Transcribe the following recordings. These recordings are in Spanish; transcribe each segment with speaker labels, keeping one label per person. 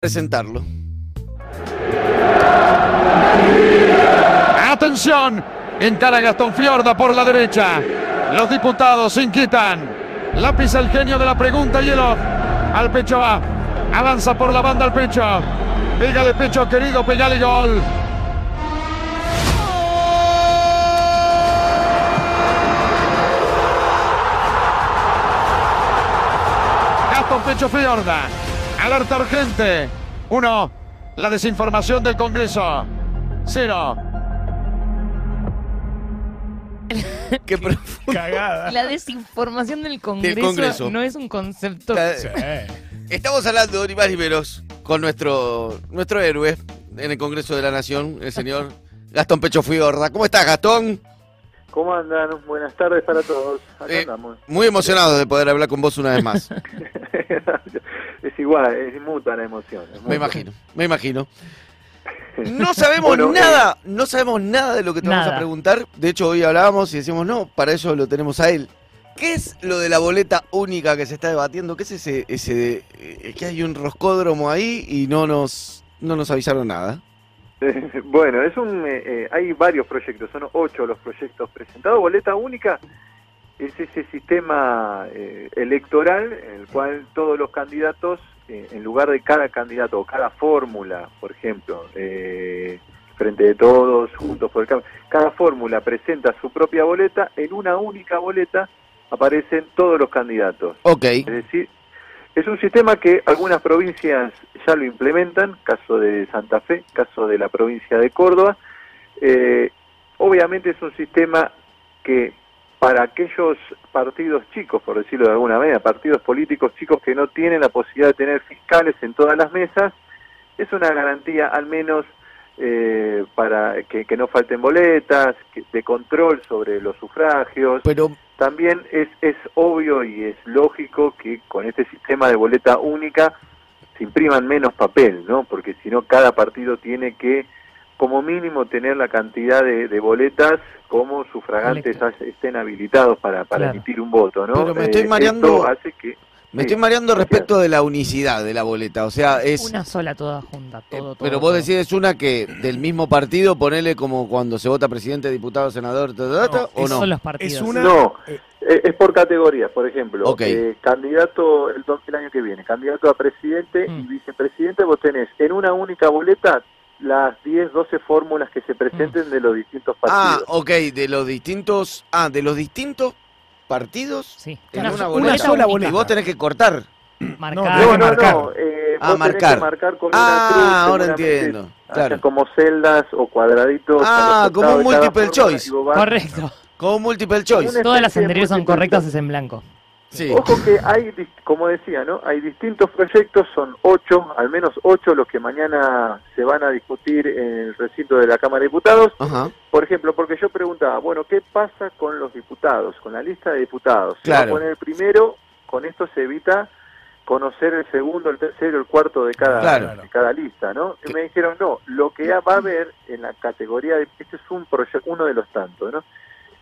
Speaker 1: presentarlo.
Speaker 2: Atención, encara Gastón Fiorda por la derecha. Los diputados se inquietan. Lápiz el genio de la pregunta y el off. Al pecho va. Avanza por la banda al pecho. Pega de pecho, querido, pegale gol. Gastón Pecho Fiorda. Alerta urgente. Uno. La desinformación del Congreso. Cero.
Speaker 1: Qué profundo.
Speaker 3: Cagada.
Speaker 4: La desinformación del Congreso,
Speaker 1: Congreso.
Speaker 4: no es un concepto.
Speaker 1: Está- Estamos hablando ni más ni menos con nuestro, nuestro héroe en el Congreso de la Nación, el señor Gastón Pecho Fiorda. ¿Cómo estás, Gastón?
Speaker 5: ¿Cómo andan? Buenas tardes para todos. Acá
Speaker 1: Eh,
Speaker 5: andamos.
Speaker 1: Muy emocionado de poder hablar con vos una vez más.
Speaker 5: es igual, es mutua la emoción.
Speaker 1: Me
Speaker 5: mutua.
Speaker 1: imagino, me imagino. No sabemos
Speaker 5: Bueno,
Speaker 1: nada, no sabemos nada de lo que te vamos a preguntar. De hecho, hoy hablábamos y decimos, no, para eso lo tenemos a él. ¿Qué es lo de la boleta única que se está debatiendo? ¿Qué es ese, ese eh, que hay un roscódromo ahí y no nos, no nos avisaron nada?
Speaker 5: bueno, es un, eh, eh, hay varios proyectos, son ocho los proyectos presentados. Boleta única es ese sistema eh, electoral en el cual todos los candidatos, eh, en lugar de cada candidato o cada fórmula, por ejemplo, eh, frente de todos, juntos por el cambio, cada fórmula presenta su propia boleta, en una única boleta aparecen todos los candidatos.
Speaker 1: Ok,
Speaker 5: Es decir, es un sistema que algunas provincias ya lo implementan, caso de Santa Fe, caso de la provincia de Córdoba. Eh, obviamente es un sistema que para aquellos partidos chicos, por decirlo de alguna manera, partidos políticos chicos que no tienen la posibilidad de tener fiscales en todas las mesas, es una garantía al menos eh, para que, que no falten boletas, que- de control sobre los sufragios.
Speaker 1: pero
Speaker 5: También es, es obvio y es lógico que con este sistema de boleta única se impriman menos papel, ¿no? Porque si no, cada partido tiene que, como mínimo, tener la cantidad de, de boletas como sufragantes
Speaker 4: Correcto.
Speaker 5: estén habilitados para, para
Speaker 4: Claro.
Speaker 5: emitir un voto, ¿no?
Speaker 1: Pero me estoy
Speaker 5: Eh,
Speaker 1: mareando-
Speaker 5: esto hace que...
Speaker 1: me
Speaker 5: Sí,
Speaker 1: estoy mareando
Speaker 5: gracias.
Speaker 1: respecto de la unicidad de la boleta. O sea, es...
Speaker 4: Una sola toda junta,
Speaker 1: eh,
Speaker 4: todo, todo.
Speaker 1: pero vos
Speaker 4: todo.
Speaker 1: decís es una que del mismo partido, ponele como cuando se vota presidente, diputado, senador, ta,
Speaker 3: No,
Speaker 1: o no.
Speaker 4: Son los partidos.
Speaker 3: Es una.
Speaker 5: No,
Speaker 3: eh,
Speaker 5: es por categorías, por ejemplo,
Speaker 1: Ok.
Speaker 5: eh, candidato el, el año que viene, candidato a presidente y
Speaker 4: Mm.
Speaker 5: vicepresidente, vos tenés en una única boleta las 10, 12 fórmulas que se presenten de los distintos
Speaker 1: Ah,
Speaker 5: partidos.
Speaker 1: ok, de los distintos, ah, de los distintos partidos
Speaker 4: Sí.
Speaker 1: en
Speaker 4: Una,
Speaker 1: una,
Speaker 4: una
Speaker 1: boleta.
Speaker 3: sola
Speaker 1: y
Speaker 3: boleta.
Speaker 1: vos tenés que cortar.
Speaker 4: Marcar.
Speaker 3: No,
Speaker 5: no, no,
Speaker 3: marcar.
Speaker 5: no, eh,
Speaker 1: Ah,
Speaker 5: vos tenés
Speaker 1: marcar.
Speaker 5: que marcar con
Speaker 1: Ah,
Speaker 5: una cruz.
Speaker 1: ahora entiendo, claro.
Speaker 5: como celdas o cuadraditos.
Speaker 1: Ah, como un multiple choice.
Speaker 5: y
Speaker 4: Correcto.
Speaker 1: Como multiple choice.
Speaker 4: Todas las anteriores son correctas, es en blanco.
Speaker 1: Sí.
Speaker 5: Ojo que hay, como decía, ¿no? Hay distintos proyectos, son ocho, al menos ocho los que mañana se van a discutir en el recinto de la Cámara de Diputados.
Speaker 1: Ajá.
Speaker 5: Por ejemplo, porque yo preguntaba, bueno, ¿qué pasa con los diputados, con la lista de diputados? Se
Speaker 1: Claro.
Speaker 5: va a poner el primero, con esto se evita conocer el segundo, el tercero, el cuarto de cada,
Speaker 1: Claro.
Speaker 5: de cada lista, ¿no? Y me dijeron, no, lo que va a haber en la categoría, de, este es un proyecto, uno de los tantos, ¿no?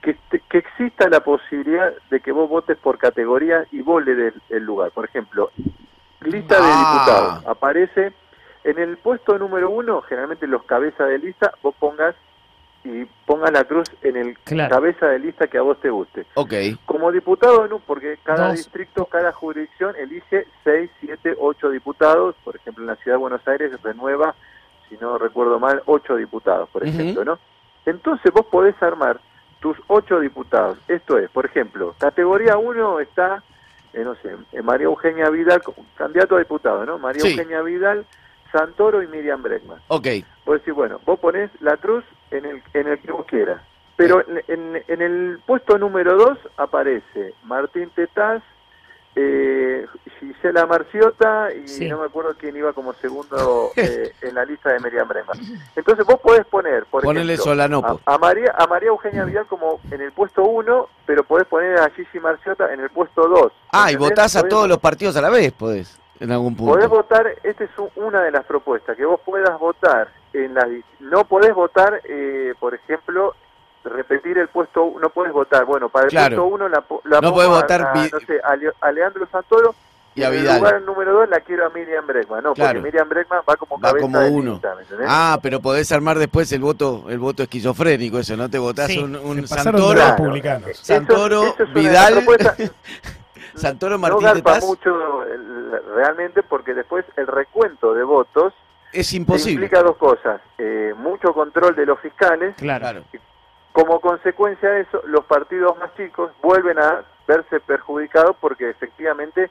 Speaker 5: Que, exista la posibilidad de que vos votes por categoría y vos le des el lugar. Por ejemplo, lista de
Speaker 1: Ah.
Speaker 5: diputados. Aparece en el puesto número uno, generalmente los cabezas de lista, vos pongas y pongas la cruz en el
Speaker 4: Claro.
Speaker 5: cabeza de lista que a vos te guste.
Speaker 1: Ok.
Speaker 5: Como diputado, no, porque cada
Speaker 4: Dos.
Speaker 5: distrito, cada jurisdicción elige 6, 7, 8 diputados. Por ejemplo, en la ciudad de Buenos Aires renueva, si no recuerdo mal, 8 diputados, por ejemplo, ¿no? Entonces vos podés armar tus 8 diputados. Esto es, por ejemplo, categoría 1 está, eh, no sé, eh, María Eugenia Vidal, candidato a diputado, ¿no? María
Speaker 1: Sí.
Speaker 5: Eugenia Vidal, Santoro y Miriam Bregman.
Speaker 1: Ok.
Speaker 5: Vos decís, bueno, vos ponés la cruz en el, en el que vos quieras. Pero en, en- en el puesto número 2 aparece Martín Tetaz, eh, Gisela Marciota y
Speaker 4: Sí.
Speaker 5: no me acuerdo quién iba como segundo eh, en la lista de Miriam Bregman. Entonces vos podés poner, por
Speaker 1: Ponele
Speaker 5: ejemplo,
Speaker 1: Solanopo.
Speaker 5: a, a María, a María Eugenia Vidal como en el puesto 1, pero podés poner a Gigi Marciota en el puesto 2.
Speaker 1: Ah, y votás a todos los partidos a la vez, podés, en algún
Speaker 5: Podés
Speaker 1: punto.
Speaker 5: votar, esta es u- una de las propuestas, que vos puedas votar en las... No podés votar, eh, por ejemplo, repetir el puesto, no podés votar, bueno, para el
Speaker 1: Claro.
Speaker 5: puesto uno la, po- la
Speaker 1: No podés
Speaker 5: a-
Speaker 1: votar
Speaker 5: a, no sé, a Leandro Santoro
Speaker 1: Y a
Speaker 5: en el
Speaker 1: Vidal.
Speaker 5: lugar número dos la quiero a Miriam Bregman. No,
Speaker 1: Claro.
Speaker 5: porque Miriam Bregman va como
Speaker 1: Va
Speaker 5: cabeza
Speaker 1: como
Speaker 5: de
Speaker 1: uno.
Speaker 5: lista, ¿me entendés?
Speaker 1: Ah, pero podés armar después el voto, el voto esquizofrénico, eso, ¿no? Te votás
Speaker 4: Sí,
Speaker 1: un, un
Speaker 3: de
Speaker 1: Santoro,
Speaker 5: Claro.
Speaker 3: republicanos.
Speaker 5: Eso-
Speaker 1: Santoro,
Speaker 5: eso es
Speaker 1: Vidal, Santoro,
Speaker 5: no
Speaker 1: Martín
Speaker 5: garpa
Speaker 1: Tetaz,
Speaker 5: mucho realmente porque después el recuento de votos
Speaker 1: es imposible.
Speaker 5: implica dos cosas. Eh, mucho control de los fiscales.
Speaker 4: Claro.
Speaker 5: Como consecuencia de eso, los partidos más chicos vuelven a verse perjudicados porque efectivamente,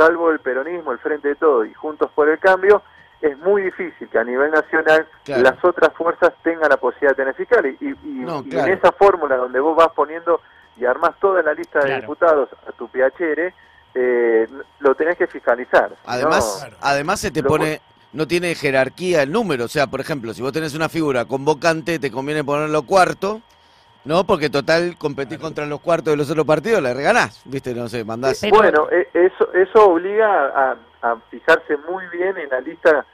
Speaker 5: salvo el peronismo, el Frente de Todo y Juntos por el Cambio, es muy difícil que a nivel nacional
Speaker 1: Claro.
Speaker 5: las otras fuerzas tengan la posibilidad de tener fiscales. Y, y-
Speaker 1: No,
Speaker 5: y
Speaker 1: claro.
Speaker 5: en esa fórmula donde vos vas poniendo y armás toda la lista de
Speaker 4: Claro.
Speaker 5: diputados a tu PHR, eh, lo tenés que fiscalizar.
Speaker 1: Además,
Speaker 5: ¿no?
Speaker 3: Claro.
Speaker 1: además se te
Speaker 5: Lo-
Speaker 1: pone, no tiene jerarquía el número. O sea, por ejemplo, si vos tenés una figura convocante, te conviene ponerlo cuarto, ¿no? Porque total competís contra los cuartos de los otros partidos, le reganás, ¿viste? No sé, mandás.
Speaker 4: Pero-
Speaker 5: Bueno, e- eso, eso obliga a, a fijarse muy bien en la lista.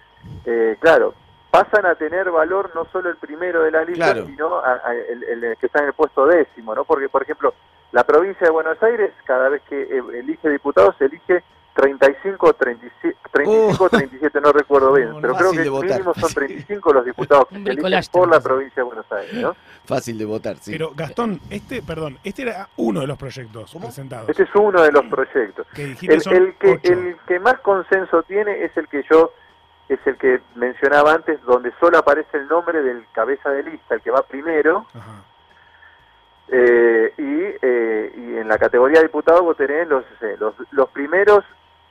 Speaker 5: eh, claro, pasan a tener valor no solo el primero de la lista,
Speaker 1: Claro.
Speaker 5: sino a- a el, el que está en el puesto décimo, ¿no? Porque, por ejemplo, la provincia de Buenos Aires, cada vez que eh, elige diputados, elige 35 o 37, 35 o 37, no recuerdo bien,
Speaker 3: No, no.
Speaker 5: pero creo que mínimo son 35 los diputados que se eligen por la provincia de Buenos Aires, ¿no?
Speaker 1: Fácil de votar, sí.
Speaker 3: Pero Gastón, este, perdón, este era uno de los proyectos
Speaker 1: ¿Cómo?
Speaker 3: presentados.
Speaker 5: Este es uno de los proyectos. El,
Speaker 3: son
Speaker 5: el que,
Speaker 3: ocho.
Speaker 5: el que más consenso tiene es el que yo, es el que mencionaba antes, donde solo aparece el nombre del cabeza de lista, el que va primero,
Speaker 3: Ajá.
Speaker 5: eh, y, eh, y en la categoría de diputado vos tenés los, eh, los, los primeros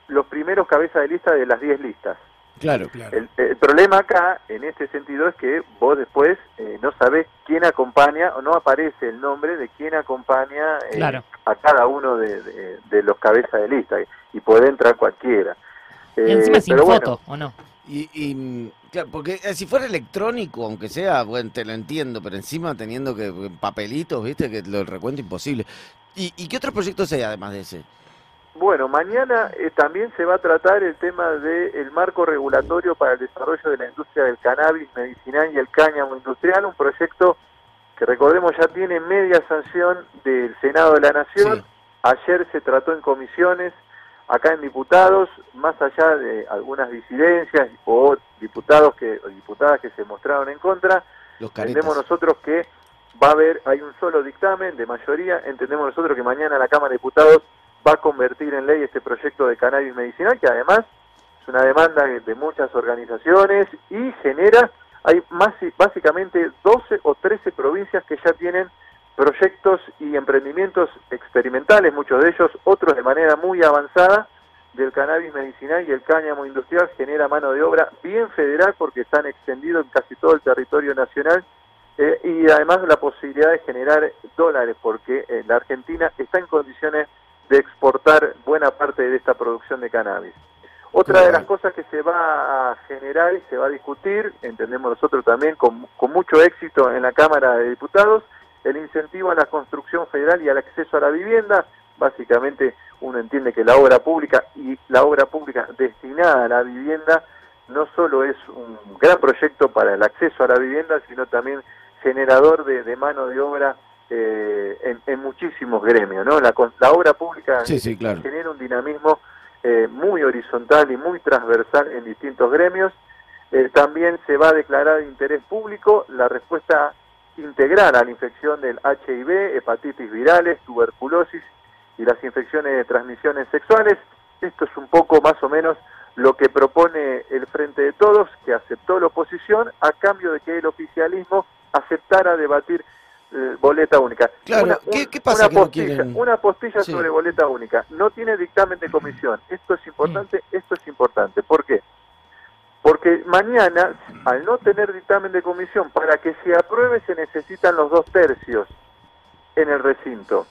Speaker 5: los primeros cabezas de lista de las 10 listas.
Speaker 1: Claro.
Speaker 3: Claro.
Speaker 5: El, el problema acá, en este sentido, es que vos después eh, no sabés quién acompaña, o no aparece el nombre de quién acompaña eh,
Speaker 4: Claro.
Speaker 5: a cada uno de, de- de los cabezas de lista, y, puede entrar cualquiera.
Speaker 4: Y
Speaker 5: Eh,
Speaker 4: encima sin
Speaker 5: pero bueno,
Speaker 4: foto, ¿o no?
Speaker 1: Y, y, claro, porque eh, si fuera electrónico, aunque sea, bueno, te lo entiendo, pero encima teniendo que papelitos, viste, que lo recuento imposible. ¿Y, y qué otros proyectos hay además de ese?
Speaker 5: Bueno, mañana eh, también se va a tratar el tema del marco regulatorio para el desarrollo de la industria del cannabis medicinal y el cáñamo industrial, un proyecto que recordemos ya tiene media sanción del Senado de la Nación.
Speaker 1: Sí.
Speaker 5: Ayer se trató en comisiones, acá en diputados, más allá de algunas disidencias o diputados que o diputadas que se mostraron en contra,
Speaker 1: Los
Speaker 5: entendemos nosotros que va a haber, hay un solo dictamen de mayoría, entendemos nosotros que mañana la Cámara de Diputados va a convertir en ley este proyecto de cannabis medicinal, que además es una demanda de muchas organizaciones y genera, hay más, básicamente 12 o 13 provincias que ya tienen proyectos y emprendimientos experimentales, muchos de ellos, otros de manera muy avanzada, del cannabis medicinal y el cáñamo industrial genera mano de obra bien federal porque están extendidos en casi todo el territorio nacional eh, y además la posibilidad de generar dólares porque eh, la Argentina está en condiciones de exportar buena parte de esta producción de cannabis. Otra de las cosas que se va a generar y se va a discutir, entendemos nosotros también con, con mucho éxito en la Cámara de Diputados, el incentivo a la construcción federal y al acceso a la vivienda. Básicamente uno entiende que la obra pública y la obra pública destinada a la vivienda no solo es un gran proyecto para el acceso a la vivienda, sino también generador de, de mano de obra eh, en, en muchísimos gremios. ¿no? La, la obra pública
Speaker 1: Sí, sí, claro.
Speaker 5: genera un dinamismo eh, muy horizontal y muy transversal en distintos gremios. Eh, también se va a declarar de interés público la respuesta integral a la infección del HIV, hepatitis virales, tuberculosis y las infecciones de transmisiones sexuales. Esto es un poco más o menos lo que propone el Frente de Todos, que aceptó la oposición a cambio de que el oficialismo aceptara debatir eh, boleta única.
Speaker 1: Claro, ¿qué- qué pasa
Speaker 5: una
Speaker 1: que no
Speaker 5: postilla,
Speaker 1: quieren?
Speaker 5: una postilla
Speaker 1: Sí.
Speaker 5: sobre boleta única. No tiene dictamen de comisión. Esto es importante, esto es importante. ¿Por qué? Porque mañana, al no tener dictamen de comisión, para que se apruebe se necesitan los dos tercios en el recinto.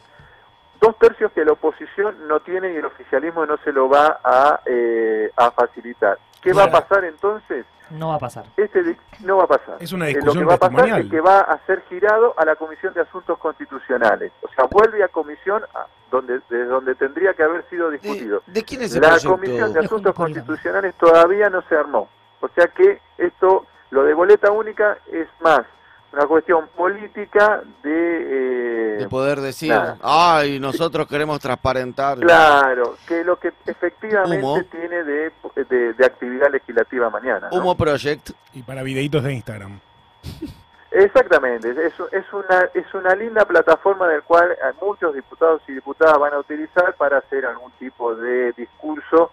Speaker 5: Dos tercios que la oposición no tiene y el oficialismo no se lo va a, eh, a facilitar. ¿Qué va a pasar entonces?
Speaker 4: No va a pasar.
Speaker 5: Este no va a pasar.
Speaker 3: Es una
Speaker 5: Eh, lo
Speaker 3: discusión
Speaker 5: que va a pasar es que va a ser girado a la Comisión de Asuntos Constitucionales. O sea, vuelve a comisión a- donde, de donde tendría que haber sido discutido.
Speaker 1: ¿De, de quién es el
Speaker 5: La
Speaker 1: proyecto?
Speaker 5: Comisión de Asuntos. Constitucionales todavía no se armó. O sea que esto, lo de boleta única es más, una cuestión política de... eh,
Speaker 1: De poder decir,
Speaker 5: nada.
Speaker 1: ay, nosotros queremos transparentar.
Speaker 5: Claro, que lo que efectivamente
Speaker 1: Humo.
Speaker 5: tiene de, de, de actividad legislativa mañana. ¿no?
Speaker 1: Humo Project.
Speaker 3: Y para videitos de Instagram.
Speaker 5: Exactamente, es, es, una, es una linda plataforma del cual eh, muchos diputados y diputadas van a utilizar para hacer algún tipo de discurso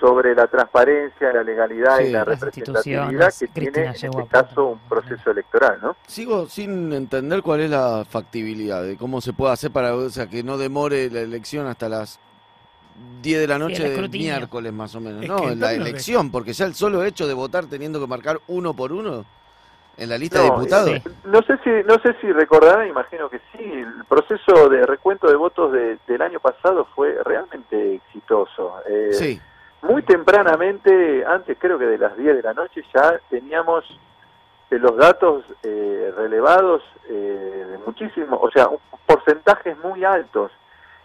Speaker 5: sobre la transparencia, la legalidad
Speaker 1: Sí.
Speaker 5: y la representatividad que tiene en este caso un proceso electoral, ¿no?
Speaker 1: Sigo sin entender cuál es la factibilidad de cómo se puede hacer para o sea, que no demore la elección hasta las 10 de la noche del
Speaker 4: escrutinio.
Speaker 1: miércoles más o menos.
Speaker 3: Es
Speaker 1: no,
Speaker 3: en
Speaker 1: la elección, porque ya el solo hecho de votar teniendo que marcar uno por uno en la lista
Speaker 5: No,
Speaker 1: de diputados.
Speaker 5: eh, No sé si no sé si recordarán, imagino que sí, el proceso de recuento de votos de- del año pasado fue realmente exitoso. Eh,
Speaker 1: Sí,
Speaker 5: Muy tempranamente, antes creo que de las 10 de la noche, ya teníamos eh, los datos eh, relevados eh, de muchísimo, o sea, porcentajes muy altos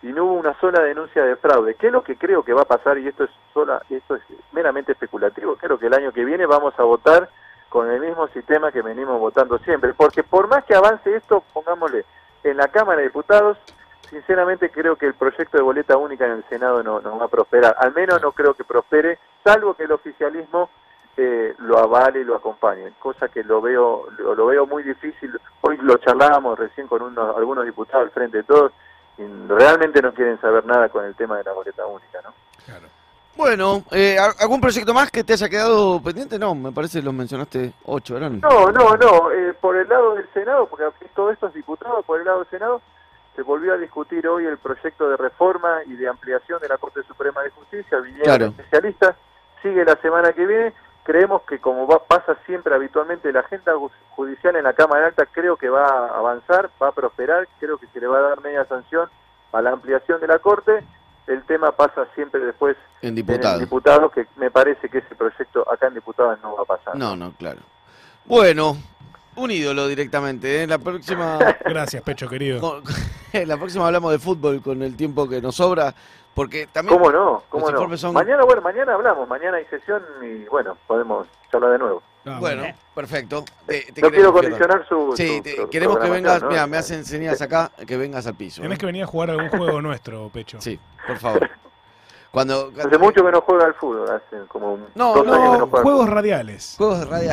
Speaker 5: y no hubo una sola denuncia de fraude. ¿Qué es lo que creo que va a pasar? Y esto es sola, esto es meramente especulativo. Creo que el año que viene vamos a votar con el mismo sistema que venimos votando siempre, porque por más que avance esto, pongámosle en la Cámara de Diputados, sinceramente creo que el proyecto de boleta única en el Senado no, no va a prosperar. Al menos no creo que prospere, salvo que el oficialismo eh, lo avale y lo acompañe, cosa que lo veo lo, lo veo muy difícil. Hoy lo charlábamos recién con unos, algunos diputados al frente de todos y realmente no quieren saber nada con el tema de la boleta única, ¿no?
Speaker 3: Claro.
Speaker 1: Bueno, eh, ¿algún proyecto más que te haya quedado pendiente? No, me parece que los mencionaste ocho, ¿eran?
Speaker 5: No, no, no. eh, por el lado del Senado, porque todo esto es diputado, por el lado del Senado, se volvió a discutir hoy el proyecto de reforma y de ampliación de la Corte Suprema de Justicia. Vinieron
Speaker 1: Claro.
Speaker 5: especialistas. Sigue la semana que viene. Creemos que, como va, pasa siempre habitualmente, la agenda ju- judicial en la Cámara Alta creo que va a avanzar, va a prosperar. Creo que se le va a dar media sanción a la ampliación de la Corte. El tema pasa siempre después
Speaker 1: En
Speaker 5: en
Speaker 1: diputado.
Speaker 5: el diputado, que me parece que ese proyecto acá en diputados no va a pasar.
Speaker 1: No, no, claro. Bueno, un ídolo directamente. ¿eh? La próxima,
Speaker 3: Gracias, Pecho querido.
Speaker 1: con- la próxima hablamos de fútbol con el tiempo que nos sobra, porque también
Speaker 5: ¿Cómo no? ¿Cómo
Speaker 1: Los
Speaker 5: no?
Speaker 1: son-
Speaker 5: Mañana, bueno, mañana hablamos, mañana hay sesión y bueno, podemos charlar de nuevo.
Speaker 3: Ah,
Speaker 1: Bueno, perfecto. Te- te
Speaker 5: no quiero condicionar su.
Speaker 1: Sí,
Speaker 5: su-
Speaker 1: te-
Speaker 5: su
Speaker 1: queremos que vengas.
Speaker 5: ¿no?
Speaker 1: Mira, me hacen señas acá que vengas al piso.
Speaker 3: Tenés
Speaker 1: ¿eh?
Speaker 3: que venir a jugar algún juego nuestro, Pecho.
Speaker 1: Sí, por favor. Cuando.
Speaker 5: Hace mucho que no juega al fútbol, hace como un-
Speaker 1: No,
Speaker 5: dos
Speaker 1: no,
Speaker 5: años que no
Speaker 3: No,
Speaker 5: juega.
Speaker 3: juegos radiales.
Speaker 1: Juegos radio.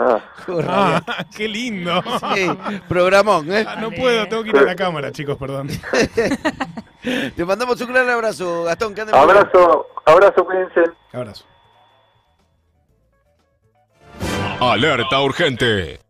Speaker 5: Ah,
Speaker 3: Ah, qué lindo.
Speaker 1: Sí, programón, ¿eh?
Speaker 3: Ah, no puedo, tengo que ir a la cámara, chicos, perdón.
Speaker 1: Te mandamos un gran abrazo, Gastón. Que
Speaker 5: abrazo, abrazo, cuídense.
Speaker 3: Abrazo.
Speaker 6: Alerta urgente.